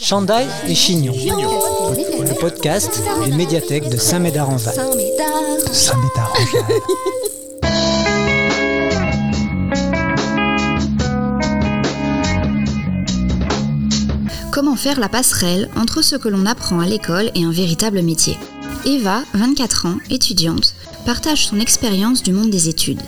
Chandail et Chignon, le podcast d'une médiathèque de Saint-Médard-en-Val. Saint-Médard-en-Val. Comment faire la passerelle entre ce que l'on apprend à l'école et un véritable métier? Eva, 24 ans, étudiante, partage son expérience du monde des études.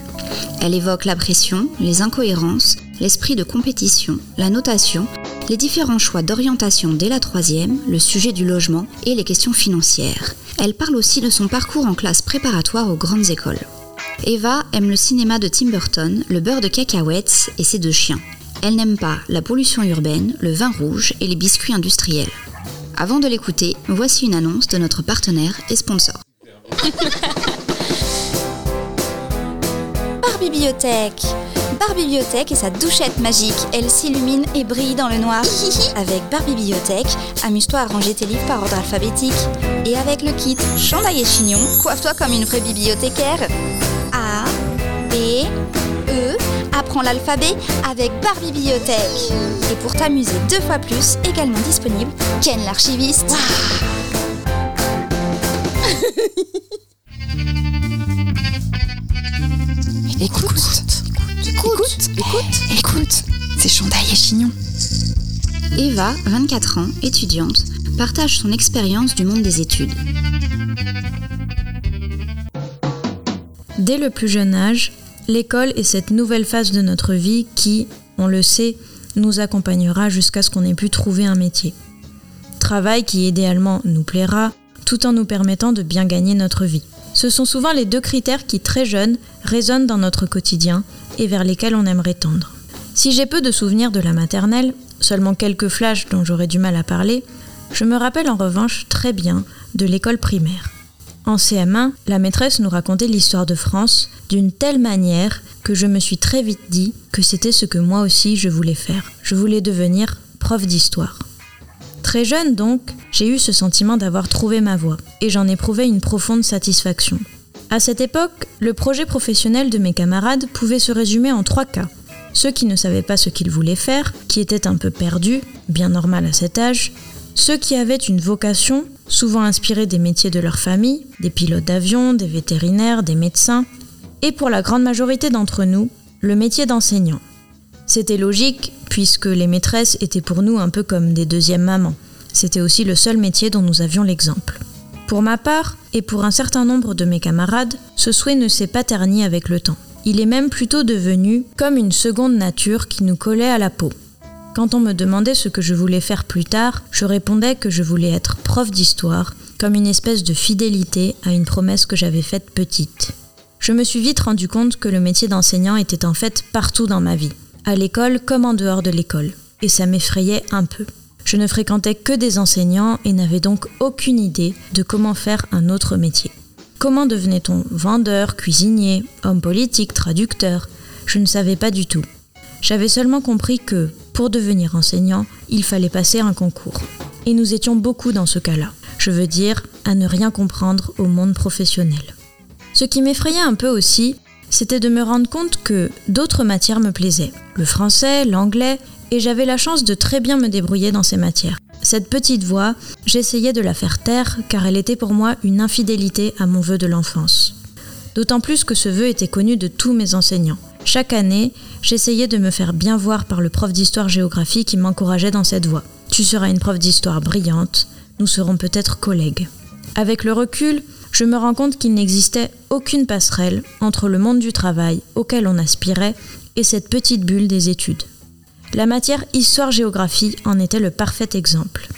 Elle évoque la pression, les incohérences, l'esprit de compétition, la notation, les différents choix d'orientation dès la troisième, le sujet du logement et les questions financières. Elle parle aussi de son parcours en classe préparatoire aux grandes écoles. Eva aime le cinéma de Tim Burton, le beurre de cacahuètes et ses deux chiens. Elle n'aime pas la pollution urbaine, le vin rouge et les biscuits industriels. Avant de l'écouter, voici une annonce de notre partenaire et sponsor. Bar Bibliothèque Bar Bibliothèque et sa douchette magique, elle s'illumine et brille dans le noir. Avec Bar Bibliothèque, amuse-toi à ranger tes livres par ordre alphabétique. Et avec le kit Chandail et Chignon, coiffe-toi comme une vraie bibliothécaire. A, B, E, apprends l'alphabet avec Bar Bibliothèque. Et pour t'amuser deux fois plus, également disponible, Ken l'archiviste. Écoute, écoute, écoute, écoute, c'est Chandail et Chignon. Eva, 24 ans, étudiante, partage son expérience du monde des études. Dès le plus jeune âge, l'école est cette nouvelle phase de notre vie qui, on le sait, nous accompagnera jusqu'à ce qu'on ait pu trouver un métier. Travail qui idéalement nous plaira, tout en nous permettant de bien gagner notre vie. Ce sont souvent les deux critères qui, très jeunes, résonnent dans notre quotidien et vers lesquels on aimerait tendre. Si j'ai peu de souvenirs de la maternelle, seulement quelques flashs dont j'aurais du mal à parler, je me rappelle en revanche très bien de l'école primaire. En CM1, la maîtresse nous racontait l'histoire de France d'une telle manière que je me suis très vite dit que c'était ce que moi aussi je voulais faire. Je voulais devenir prof d'histoire. Très jeune donc, j'ai eu ce sentiment d'avoir trouvé ma voie et j'en éprouvais une profonde satisfaction. À cette époque, le projet professionnel de mes camarades pouvait se résumer en trois cas. Ceux qui ne savaient pas ce qu'ils voulaient faire, qui étaient un peu perdus, bien normal à cet âge, ceux qui avaient une vocation, souvent inspirée des métiers de leur famille, des pilotes d'avion, des vétérinaires, des médecins, et pour la grande majorité d'entre nous, le métier d'enseignant. C'était logique, puisque les maîtresses étaient pour nous un peu comme des deuxièmes mamans. C'était aussi le seul métier dont nous avions l'exemple. Pour ma part, et pour un certain nombre de mes camarades, ce souhait ne s'est pas terni avec le temps. Il est même plutôt devenu comme une seconde nature qui nous collait à la peau. Quand on me demandait ce que je voulais faire plus tard, je répondais que je voulais être prof d'histoire, comme une espèce de fidélité à une promesse que j'avais faite petite. Je me suis vite rendu compte que le métier d'enseignant était en fait partout dans ma vie, à l'école comme en dehors de l'école, et ça m'effrayait un peu. Je ne fréquentais que des enseignants et n'avais donc aucune idée de comment faire un autre métier. Comment devenait-on vendeur, cuisinier, homme politique, traducteur? Je ne savais pas du tout. J'avais seulement compris que, pour devenir enseignant, il fallait passer un concours. Et nous étions beaucoup dans ce cas-là. Je veux dire, à ne rien comprendre au monde professionnel. Ce qui m'effrayait un peu aussi, c'était de me rendre compte que d'autres matières me plaisaient. Le français, l'anglais, et j'avais la chance de très bien me débrouiller dans ces matières. Cette petite voix, j'essayais de la faire taire car elle était pour moi une infidélité à mon vœu de l'enfance. D'autant plus que ce vœu était connu de tous mes enseignants. Chaque année, j'essayais de me faire bien voir par le prof d'histoire-géographie qui m'encourageait dans cette voie. Tu seras une prof d'histoire brillante, nous serons peut-être collègues. Avec le recul, je me rends compte qu'il n'existait aucune passerelle entre le monde du travail auquel on aspirait et cette petite bulle des études. La matière histoire-géographie en était le parfait exemple.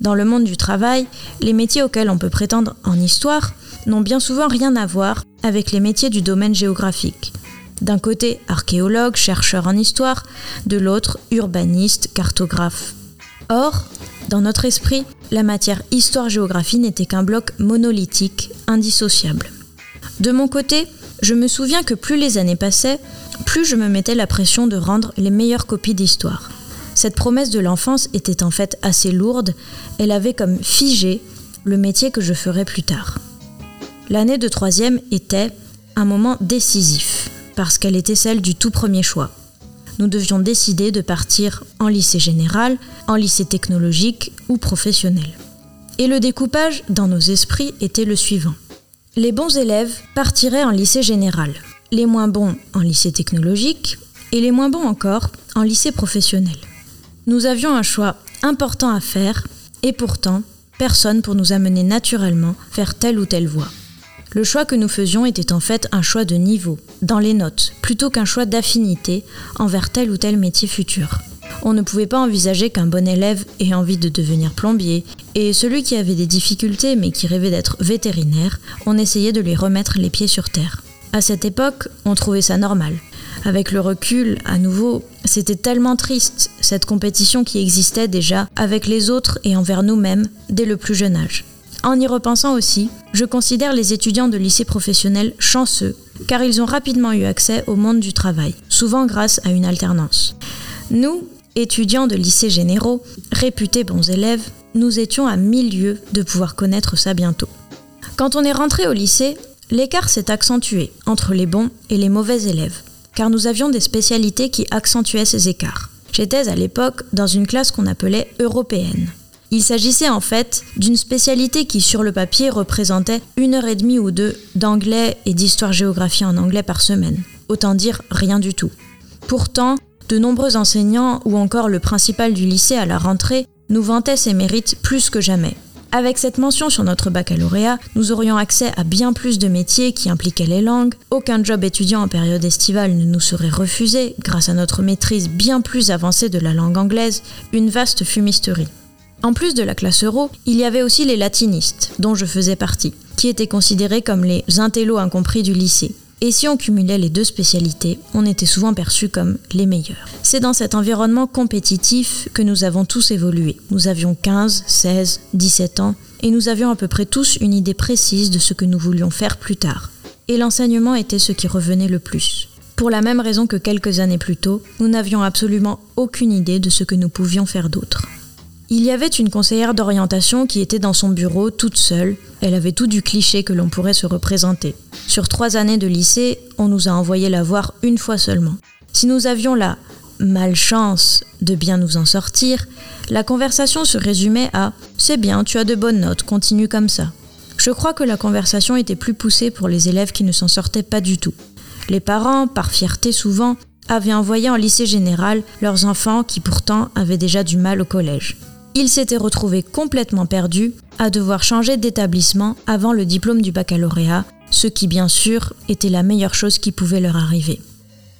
Dans le monde du travail, les métiers auxquels on peut prétendre en histoire n'ont bien souvent rien à voir avec les métiers du domaine géographique. D'un côté, archéologue, chercheur en histoire, de l'autre, urbaniste, cartographe. Or, dans notre esprit, la matière histoire-géographie n'était qu'un bloc monolithique, indissociable. De mon côté, je me souviens que plus les années passaient, plus je me mettais la pression de rendre les meilleures copies d'histoire. Cette promesse de l'enfance était en fait assez lourde, elle avait comme figé le métier que je ferais plus tard. L'année de troisième était un moment décisif, parce qu'elle était celle du tout premier choix. nous devions décider de partir en lycée général, en lycée technologique ou professionnel. Et le découpage dans nos esprits était le suivant. Les bons élèves partiraient en lycée général, les moins bons en lycée technologique et les moins bons encore en lycée professionnel. Nous avions un choix important à faire et pourtant personne pour nous amener naturellement vers telle ou telle voie. Le choix que nous faisions était en fait un choix de niveau, dans les notes, plutôt qu'un choix d'affinité envers tel ou tel métier futur. On ne pouvait pas envisager qu'un bon élève ait envie de devenir plombier, et celui qui avait des difficultés mais qui rêvait d'être vétérinaire, on essayait de lui remettre les pieds sur terre. À cette époque, on trouvait ça normal. Avec le recul, à nouveau, c'était tellement triste, cette compétition qui existait déjà avec les autres et envers nous-mêmes dès le plus jeune âge. En y repensant aussi, je considère les étudiants de lycée professionnel chanceux, car ils ont rapidement eu accès au monde du travail, souvent grâce à une alternance. Nous, étudiants de lycées généraux, réputés bons élèves, nous étions à mille lieues de pouvoir connaître ça bientôt. Quand on est rentré au lycée, l'écart s'est accentué entre les bons et les mauvais élèves car nous avions des spécialités qui accentuaient ces écarts. J'étais à l'époque dans une classe qu'on appelait européenne. Il s'agissait en fait d'une spécialité qui sur le papier représentait une heure et demie ou deux d'anglais et d'histoire-géographie en anglais par semaine. Autant dire rien du tout. Pourtant, de nombreux enseignants ou encore le principal du lycée à la rentrée nous vantaient ses mérites plus que jamais. Avec cette mention sur notre baccalauréat, nous aurions accès à bien plus de métiers qui impliquaient les langues, aucun job étudiant en période estivale ne nous serait refusé grâce à notre maîtrise bien plus avancée de la langue anglaise, une vaste fumisterie. En plus de la classe euro, il y avait aussi les latinistes, dont je faisais partie, qui étaient considérés comme les intellos incompris du lycée. Et si on cumulait les deux spécialités, on était souvent perçus comme les meilleurs. C'est dans cet environnement compétitif que nous avons tous évolué. Nous avions 15, 16, 17 ans, et nous avions à peu près tous une idée précise de ce que nous voulions faire plus tard. Et l'enseignement était ce qui revenait le plus. Pour la même raison que quelques années plus tôt, nous n'avions absolument aucune idée de ce que nous pouvions faire d'autre. Il y avait une conseillère d'orientation qui était dans son bureau toute seule. Elle avait tout du cliché que l'on pourrait se représenter. Sur trois années de lycée, on nous a envoyé la voir une fois seulement. Si nous avions la malchance de bien nous en sortir, la conversation se résumait à ⁇ C'est bien, tu as de bonnes notes, continue comme ça ⁇ Je crois que la conversation était plus poussée pour les élèves qui ne s'en sortaient pas du tout. Les parents, par fierté souvent, avaient envoyé en lycée général leurs enfants qui pourtant avaient déjà du mal au collège ils s'étaient retrouvés complètement perdus à devoir changer d'établissement avant le diplôme du baccalauréat, ce qui bien sûr était la meilleure chose qui pouvait leur arriver.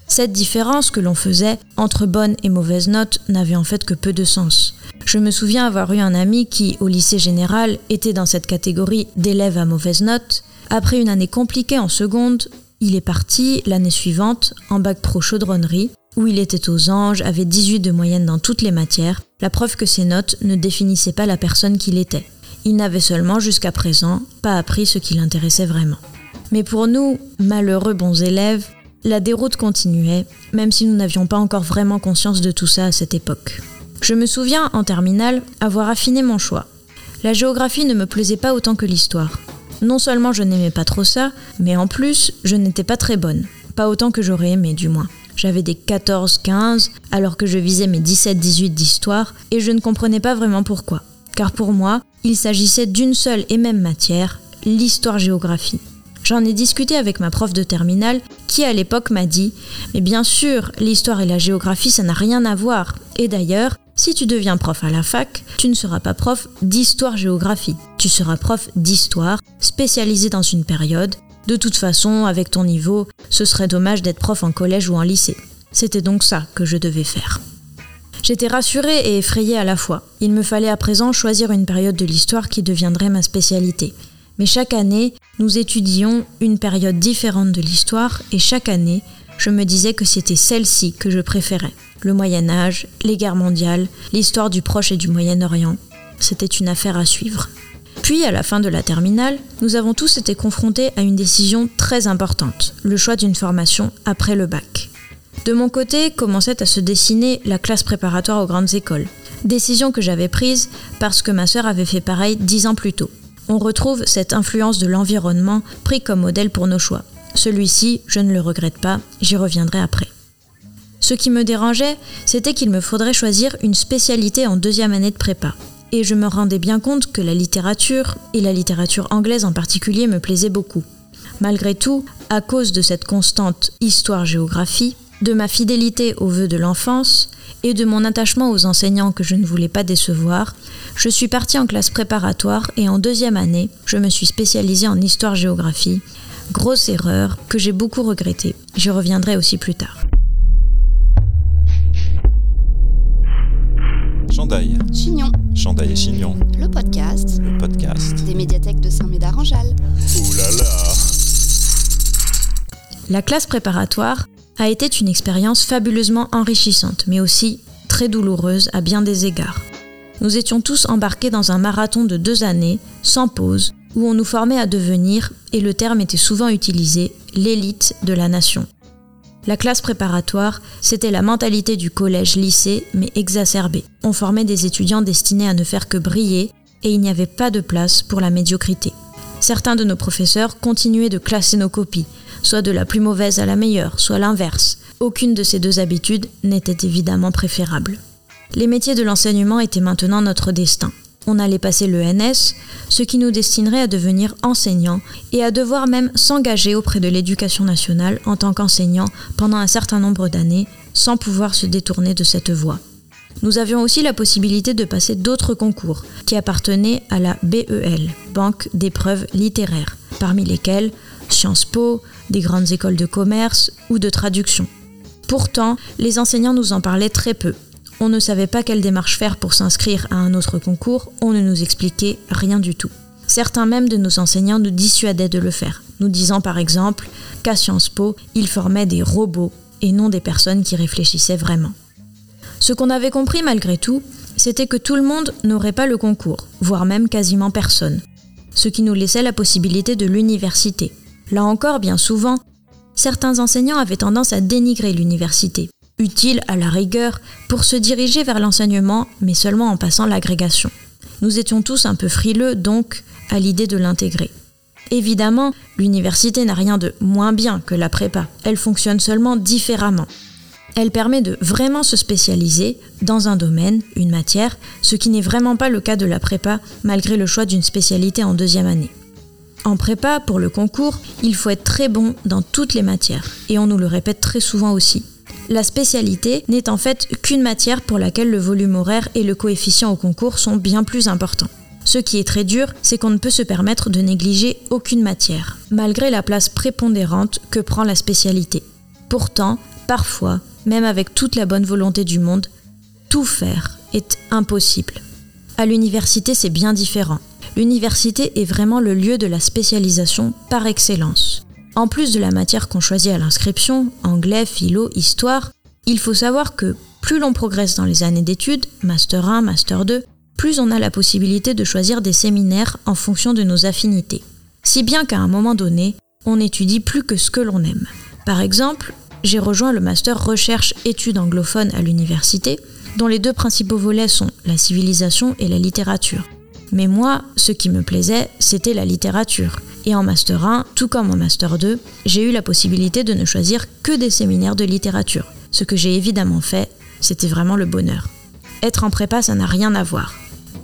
Cette différence que l'on faisait entre bonnes et mauvaises notes n'avait en fait que peu de sens. Je me souviens avoir eu un ami qui, au lycée général, était dans cette catégorie d'élèves à mauvaise note. Après une année compliquée en seconde, il est parti l'année suivante en bac pro chaudronnerie où il était aux anges, avait 18 de moyenne dans toutes les matières, la preuve que ses notes ne définissaient pas la personne qu'il était. Il n'avait seulement jusqu'à présent pas appris ce qui l'intéressait vraiment. Mais pour nous, malheureux bons élèves, la déroute continuait, même si nous n'avions pas encore vraiment conscience de tout ça à cette époque. Je me souviens, en terminale, avoir affiné mon choix. La géographie ne me plaisait pas autant que l'histoire. Non seulement je n'aimais pas trop ça, mais en plus, je n'étais pas très bonne. Pas autant que j'aurais aimé, du moins. J'avais des 14-15 alors que je visais mes 17-18 d'histoire et je ne comprenais pas vraiment pourquoi. Car pour moi, il s'agissait d'une seule et même matière, l'histoire-géographie. J'en ai discuté avec ma prof de terminale qui à l'époque m'a dit Mais bien sûr, l'histoire et la géographie ça n'a rien à voir. Et d'ailleurs, si tu deviens prof à la fac, tu ne seras pas prof d'histoire-géographie. Tu seras prof d'histoire, spécialisé dans une période, de toute façon, avec ton niveau, ce serait dommage d'être prof en collège ou en lycée. C'était donc ça que je devais faire. J'étais rassurée et effrayée à la fois. Il me fallait à présent choisir une période de l'histoire qui deviendrait ma spécialité. Mais chaque année, nous étudions une période différente de l'histoire et chaque année, je me disais que c'était celle-ci que je préférais. Le Moyen Âge, les guerres mondiales, l'histoire du Proche et du Moyen-Orient. C'était une affaire à suivre. Puis, à la fin de la terminale, nous avons tous été confrontés à une décision très importante, le choix d'une formation après le bac. De mon côté, commençait à se dessiner la classe préparatoire aux grandes écoles. Décision que j'avais prise parce que ma sœur avait fait pareil dix ans plus tôt. On retrouve cette influence de l'environnement pris comme modèle pour nos choix. Celui-ci, je ne le regrette pas, j'y reviendrai après. Ce qui me dérangeait, c'était qu'il me faudrait choisir une spécialité en deuxième année de prépa. Et je me rendais bien compte que la littérature, et la littérature anglaise en particulier, me plaisait beaucoup. Malgré tout, à cause de cette constante histoire-géographie, de ma fidélité aux vœux de l'enfance et de mon attachement aux enseignants que je ne voulais pas décevoir, je suis partie en classe préparatoire et en deuxième année, je me suis spécialisée en histoire-géographie. Grosse erreur que j'ai beaucoup regrettée. J'y reviendrai aussi plus tard. Le podcast Le podcast. des médiathèques de Saint-Médard-en-Jalles. Ouh là là La classe préparatoire a été une expérience fabuleusement enrichissante, mais aussi très douloureuse à bien des égards. Nous étions tous embarqués dans un marathon de deux années, sans pause, où on nous formait à devenir, et le terme était souvent utilisé, l'élite de la nation. La classe préparatoire, c'était la mentalité du collège-lycée, mais exacerbée. On formait des étudiants destinés à ne faire que briller, et il n'y avait pas de place pour la médiocrité. Certains de nos professeurs continuaient de classer nos copies, soit de la plus mauvaise à la meilleure, soit l'inverse. Aucune de ces deux habitudes n'était évidemment préférable. Les métiers de l'enseignement étaient maintenant notre destin. On allait passer le NS, ce qui nous destinerait à devenir enseignants et à devoir même s'engager auprès de l'éducation nationale en tant qu'enseignant pendant un certain nombre d'années, sans pouvoir se détourner de cette voie. Nous avions aussi la possibilité de passer d'autres concours qui appartenaient à la BEL, Banque d'épreuves littéraires, parmi lesquels Sciences Po, des grandes écoles de commerce ou de traduction. Pourtant, les enseignants nous en parlaient très peu. On ne savait pas quelle démarche faire pour s'inscrire à un autre concours, on ne nous expliquait rien du tout. Certains même de nos enseignants nous dissuadaient de le faire, nous disant par exemple qu'à Sciences Po, ils formaient des robots et non des personnes qui réfléchissaient vraiment. Ce qu'on avait compris malgré tout, c'était que tout le monde n'aurait pas le concours, voire même quasiment personne, ce qui nous laissait la possibilité de l'université. Là encore, bien souvent, certains enseignants avaient tendance à dénigrer l'université, utile à la rigueur pour se diriger vers l'enseignement, mais seulement en passant l'agrégation. Nous étions tous un peu frileux, donc, à l'idée de l'intégrer. Évidemment, l'université n'a rien de moins bien que la prépa, elle fonctionne seulement différemment. Elle permet de vraiment se spécialiser dans un domaine, une matière, ce qui n'est vraiment pas le cas de la prépa malgré le choix d'une spécialité en deuxième année. En prépa, pour le concours, il faut être très bon dans toutes les matières, et on nous le répète très souvent aussi. La spécialité n'est en fait qu'une matière pour laquelle le volume horaire et le coefficient au concours sont bien plus importants. Ce qui est très dur, c'est qu'on ne peut se permettre de négliger aucune matière, malgré la place prépondérante que prend la spécialité. Pourtant, parfois, même avec toute la bonne volonté du monde, tout faire est impossible. À l'université, c'est bien différent. L'université est vraiment le lieu de la spécialisation par excellence. En plus de la matière qu'on choisit à l'inscription, anglais, philo, histoire, il faut savoir que plus l'on progresse dans les années d'études, master 1, master 2, plus on a la possibilité de choisir des séminaires en fonction de nos affinités. Si bien qu'à un moment donné, on n'étudie plus que ce que l'on aime. Par exemple, j'ai rejoint le master recherche études anglophones à l'université, dont les deux principaux volets sont la civilisation et la littérature. Mais moi, ce qui me plaisait, c'était la littérature. Et en Master 1, tout comme en Master 2, j'ai eu la possibilité de ne choisir que des séminaires de littérature. Ce que j'ai évidemment fait, c'était vraiment le bonheur. Être en prépa, ça n'a rien à voir.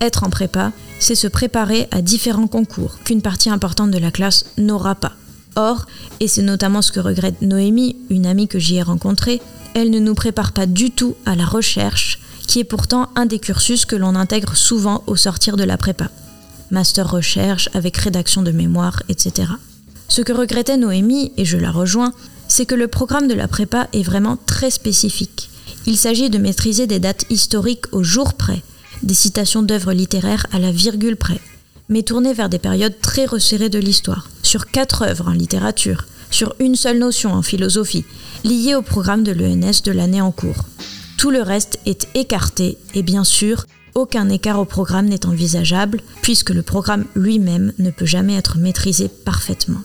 Être en prépa, c'est se préparer à différents concours qu'une partie importante de la classe n'aura pas. Or, et c'est notamment ce que regrette Noémie, une amie que j'y ai rencontrée, elle ne nous prépare pas du tout à la recherche, qui est pourtant un des cursus que l'on intègre souvent au sortir de la prépa. Master recherche avec rédaction de mémoire, etc. Ce que regrettait Noémie, et je la rejoins, c'est que le programme de la prépa est vraiment très spécifique. Il s'agit de maîtriser des dates historiques au jour près, des citations d'œuvres littéraires à la virgule près, mais tournées vers des périodes très resserrées de l'histoire, sur quatre œuvres en littérature, sur une seule notion en philosophie, liée au programme de l'ENS de l'année en cours. Tout le reste est écarté et bien sûr, aucun écart au programme n'est envisageable puisque le programme lui-même ne peut jamais être maîtrisé parfaitement.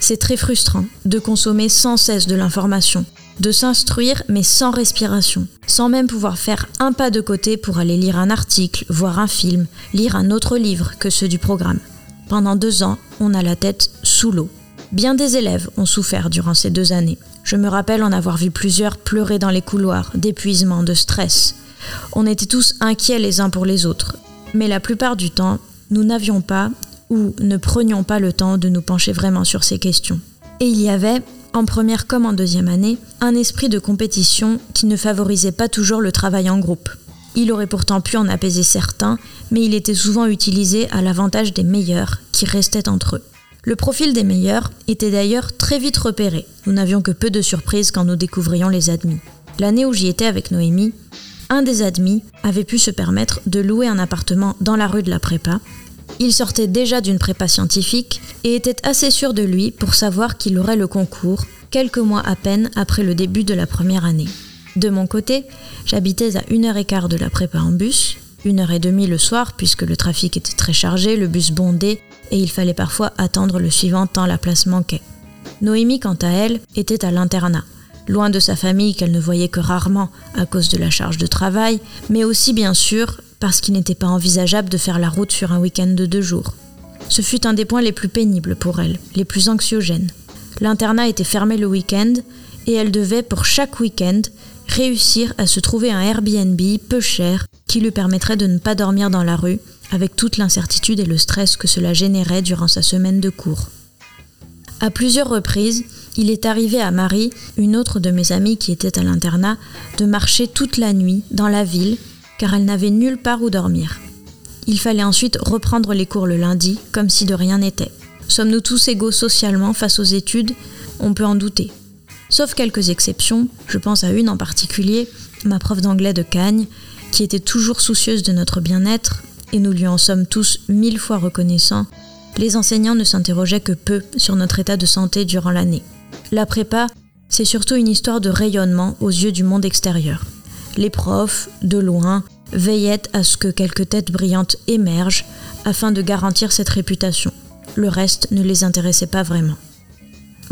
C'est très frustrant de consommer sans cesse de l'information, de s'instruire mais sans respiration, sans même pouvoir faire un pas de côté pour aller lire un article, voir un film, lire un autre livre que ceux du programme. Pendant deux ans, on a la tête sous l'eau. Bien des élèves ont souffert durant ces deux années. Je me rappelle en avoir vu plusieurs pleurer dans les couloirs, d'épuisement, de stress. On était tous inquiets les uns pour les autres. Mais la plupart du temps, nous n'avions pas ou ne prenions pas le temps de nous pencher vraiment sur ces questions. Et il y avait, en première comme en deuxième année, un esprit de compétition qui ne favorisait pas toujours le travail en groupe. Il aurait pourtant pu en apaiser certains, mais il était souvent utilisé à l'avantage des meilleurs, qui restaient entre eux. Le profil des meilleurs était d'ailleurs très vite repéré. Nous n'avions que peu de surprises quand nous découvrions les admis. L'année où j'y étais avec Noémie, un des admis avait pu se permettre de louer un appartement dans la rue de la prépa. Il sortait déjà d'une prépa scientifique et était assez sûr de lui pour savoir qu'il aurait le concours quelques mois à peine après le début de la première année. De mon côté, j'habitais à une heure et quart de la prépa en bus, une heure et demie le soir puisque le trafic était très chargé, le bus bondé et il fallait parfois attendre le suivant tant la place manquait. Noémie, quant à elle, était à l'internat, loin de sa famille qu'elle ne voyait que rarement à cause de la charge de travail, mais aussi bien sûr parce qu'il n'était pas envisageable de faire la route sur un week-end de deux jours. Ce fut un des points les plus pénibles pour elle, les plus anxiogènes. L'internat était fermé le week-end et elle devait, pour chaque week-end, réussir à se trouver un Airbnb peu cher qui lui permettrait de ne pas dormir dans la rue, avec toute l'incertitude et le stress que cela générait durant sa semaine de cours. À plusieurs reprises, il est arrivé à Marie, une autre de mes amies qui était à l'internat, de marcher toute la nuit dans la ville car elle n'avait nulle part où dormir. Il fallait ensuite reprendre les cours le lundi comme si de rien n'était. Sommes-nous tous égaux socialement face aux études? On peut en douter. Sauf quelques exceptions, je pense à une en particulier, ma prof d'anglais de Cagnes, qui était toujours soucieuse de notre bien-être, et nous lui en sommes tous mille fois reconnaissants, les enseignants ne s'interrogeaient que peu sur notre état de santé durant l'année. La prépa, c'est surtout une histoire de rayonnement aux yeux du monde extérieur. Les profs, de loin, veillaient à ce que quelques têtes brillantes émergent afin de garantir cette réputation. Le reste ne les intéressait pas vraiment.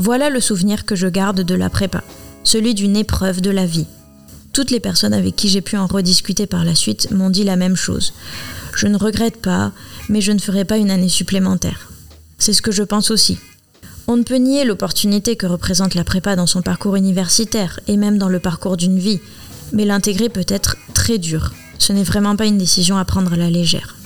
Voilà le souvenir que je garde de la prépa, celui d'une épreuve de la vie. Toutes les personnes avec qui j'ai pu en rediscuter par la suite m'ont dit la même chose. Je ne regrette pas, mais je ne ferai pas une année supplémentaire. C'est ce que je pense aussi. On ne peut nier l'opportunité que représente la prépa dans son parcours universitaire et même dans le parcours d'une vie, mais l'intégrer peut être très dur. Ce n'est vraiment pas une décision à prendre à la légère.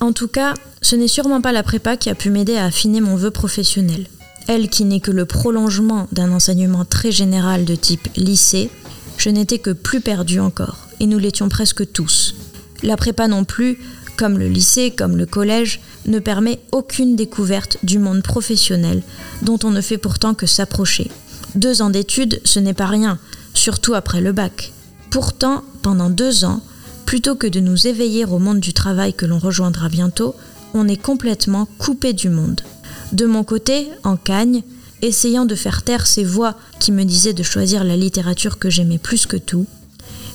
En tout cas, ce n'est sûrement pas la prépa qui a pu m'aider à affiner mon vœu professionnel elle qui n'est que le prolongement d'un enseignement très général de type lycée, je n'étais que plus perdue encore, et nous l'étions presque tous. La prépa non plus, comme le lycée, comme le collège, ne permet aucune découverte du monde professionnel, dont on ne fait pourtant que s'approcher. Deux ans d'études, ce n'est pas rien, surtout après le bac. Pourtant, pendant deux ans, plutôt que de nous éveiller au monde du travail que l'on rejoindra bientôt, on est complètement coupé du monde. De mon côté, en Cagne, essayant de faire taire ces voix qui me disaient de choisir la littérature que j'aimais plus que tout,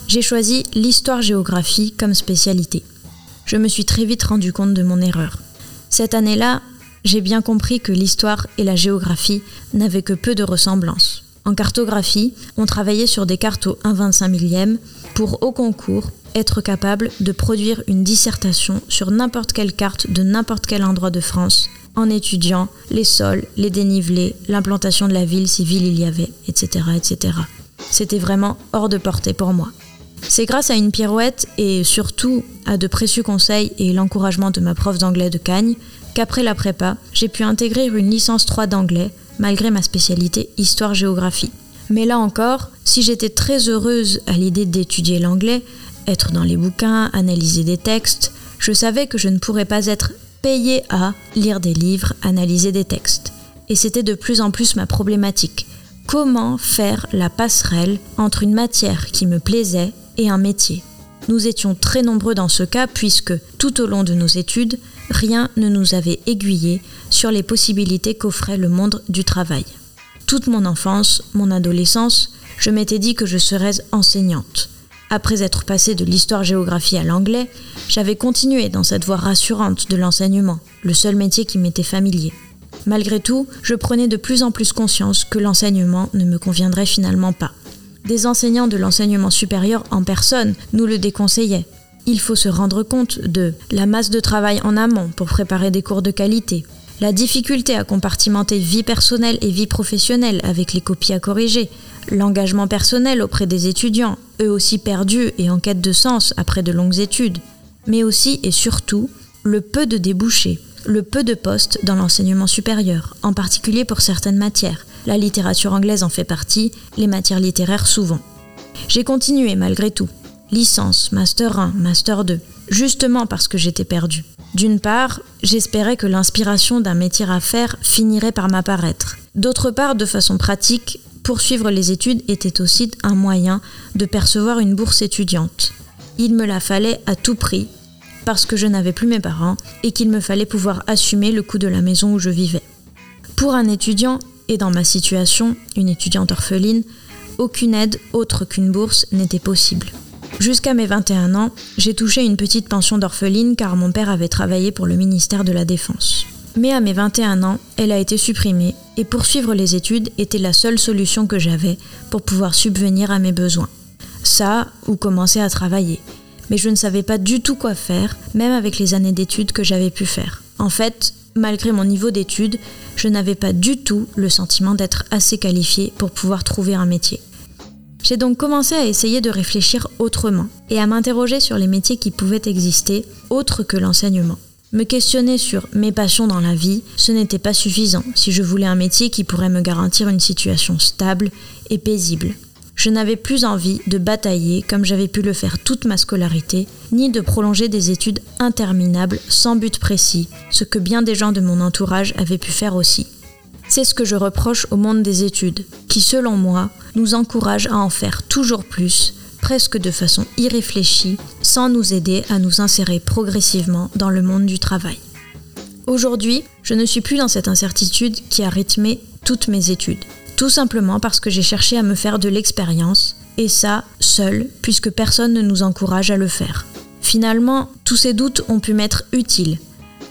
j'ai choisi l'histoire-géographie comme spécialité. Je me suis très vite rendu compte de mon erreur. Cette année-là, j'ai bien compris que l'histoire et la géographie n'avaient que peu de ressemblances. En cartographie, on travaillait sur des cartes au 1,25 millième pour, au concours, être capable de produire une dissertation sur n'importe quelle carte de n'importe quel endroit de France en étudiant les sols, les dénivelés, l'implantation de la ville si ville il y avait, etc. etc. C'était vraiment hors de portée pour moi. C'est grâce à une pirouette et surtout à de précieux conseils et l'encouragement de ma prof d'anglais de Cagnes qu'après la prépa, j'ai pu intégrer une licence 3 d'anglais malgré ma spécialité histoire-géographie. Mais là encore, si j'étais très heureuse à l'idée d'étudier l'anglais, être dans les bouquins, analyser des textes, je savais que je ne pourrais pas être payé à lire des livres, analyser des textes. Et c'était de plus en plus ma problématique. Comment faire la passerelle entre une matière qui me plaisait et un métier? Nous étions très nombreux dans ce cas puisque tout au long de nos études, rien ne nous avait aiguillé sur les possibilités qu'offrait le monde du travail. Toute mon enfance, mon adolescence, je m'étais dit que je serais enseignante. Après être passé de l'histoire-géographie à l'anglais, j'avais continué dans cette voie rassurante de l'enseignement, le seul métier qui m'était familier. Malgré tout, je prenais de plus en plus conscience que l'enseignement ne me conviendrait finalement pas. Des enseignants de l'enseignement supérieur en personne nous le déconseillaient. Il faut se rendre compte de la masse de travail en amont pour préparer des cours de qualité, la difficulté à compartimenter vie personnelle et vie professionnelle avec les copies à corriger, l'engagement personnel auprès des étudiants, eux aussi perdus et en quête de sens après de longues études, mais aussi et surtout le peu de débouchés, le peu de postes dans l'enseignement supérieur, en particulier pour certaines matières. La littérature anglaise en fait partie, les matières littéraires souvent. J'ai continué malgré tout. Licence, master 1, master 2, justement parce que j'étais perdue. D'une part, j'espérais que l'inspiration d'un métier à faire finirait par m'apparaître. D'autre part, de façon pratique, poursuivre les études était aussi un moyen de percevoir une bourse étudiante. Il me la fallait à tout prix, parce que je n'avais plus mes parents et qu'il me fallait pouvoir assumer le coût de la maison où je vivais. Pour un étudiant, et dans ma situation, une étudiante orpheline, aucune aide autre qu'une bourse n'était possible. Jusqu'à mes 21 ans, j'ai touché une petite pension d'orpheline car mon père avait travaillé pour le ministère de la Défense. Mais à mes 21 ans, elle a été supprimée et poursuivre les études était la seule solution que j'avais pour pouvoir subvenir à mes besoins. Ça, ou commencer à travailler. Mais je ne savais pas du tout quoi faire, même avec les années d'études que j'avais pu faire. En fait, malgré mon niveau d'études, je n'avais pas du tout le sentiment d'être assez qualifiée pour pouvoir trouver un métier. J'ai donc commencé à essayer de réfléchir autrement et à m'interroger sur les métiers qui pouvaient exister autres que l'enseignement. Me questionner sur mes passions dans la vie, ce n'était pas suffisant si je voulais un métier qui pourrait me garantir une situation stable et paisible. Je n'avais plus envie de batailler comme j'avais pu le faire toute ma scolarité, ni de prolonger des études interminables sans but précis, ce que bien des gens de mon entourage avaient pu faire aussi. C'est ce que je reproche au monde des études, qui selon moi nous encourage à en faire toujours plus, presque de façon irréfléchie, sans nous aider à nous insérer progressivement dans le monde du travail. Aujourd'hui, je ne suis plus dans cette incertitude qui a rythmé toutes mes études, tout simplement parce que j'ai cherché à me faire de l'expérience, et ça seul, puisque personne ne nous encourage à le faire. Finalement, tous ces doutes ont pu m'être utiles,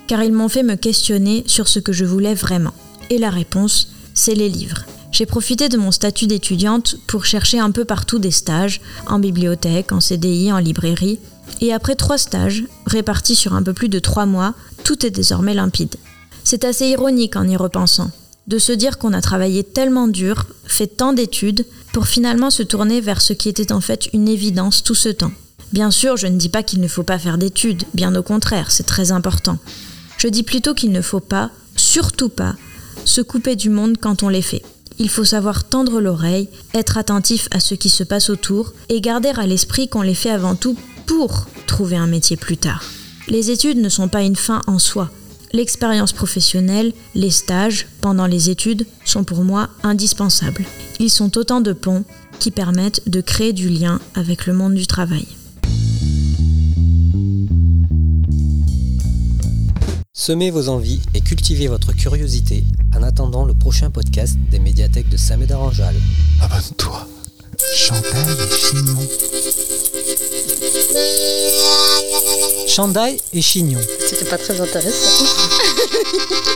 car ils m'ont fait me questionner sur ce que je voulais vraiment. Et la réponse, c'est les livres. J'ai profité de mon statut d'étudiante pour chercher un peu partout des stages, en bibliothèque, en CDI, en librairie. Et après trois stages, répartis sur un peu plus de trois mois, tout est désormais limpide. C'est assez ironique en y repensant, de se dire qu'on a travaillé tellement dur, fait tant d'études, pour finalement se tourner vers ce qui était en fait une évidence tout ce temps. Bien sûr, je ne dis pas qu'il ne faut pas faire d'études, bien au contraire, c'est très important. Je dis plutôt qu'il ne faut pas, surtout pas, se couper du monde quand on les fait. Il faut savoir tendre l'oreille, être attentif à ce qui se passe autour et garder à l'esprit qu'on les fait avant tout pour trouver un métier plus tard. Les études ne sont pas une fin en soi. L'expérience professionnelle, les stages pendant les études sont pour moi indispensables. Ils sont autant de ponts qui permettent de créer du lien avec le monde du travail. Semez vos envies et cultivez votre curiosité en attendant le prochain podcast des médiathèques de Saint-Médard-en-Jalles. Abonne-toi. Chandail et chignon. Chandail et chignon. C'était pas très intéressant.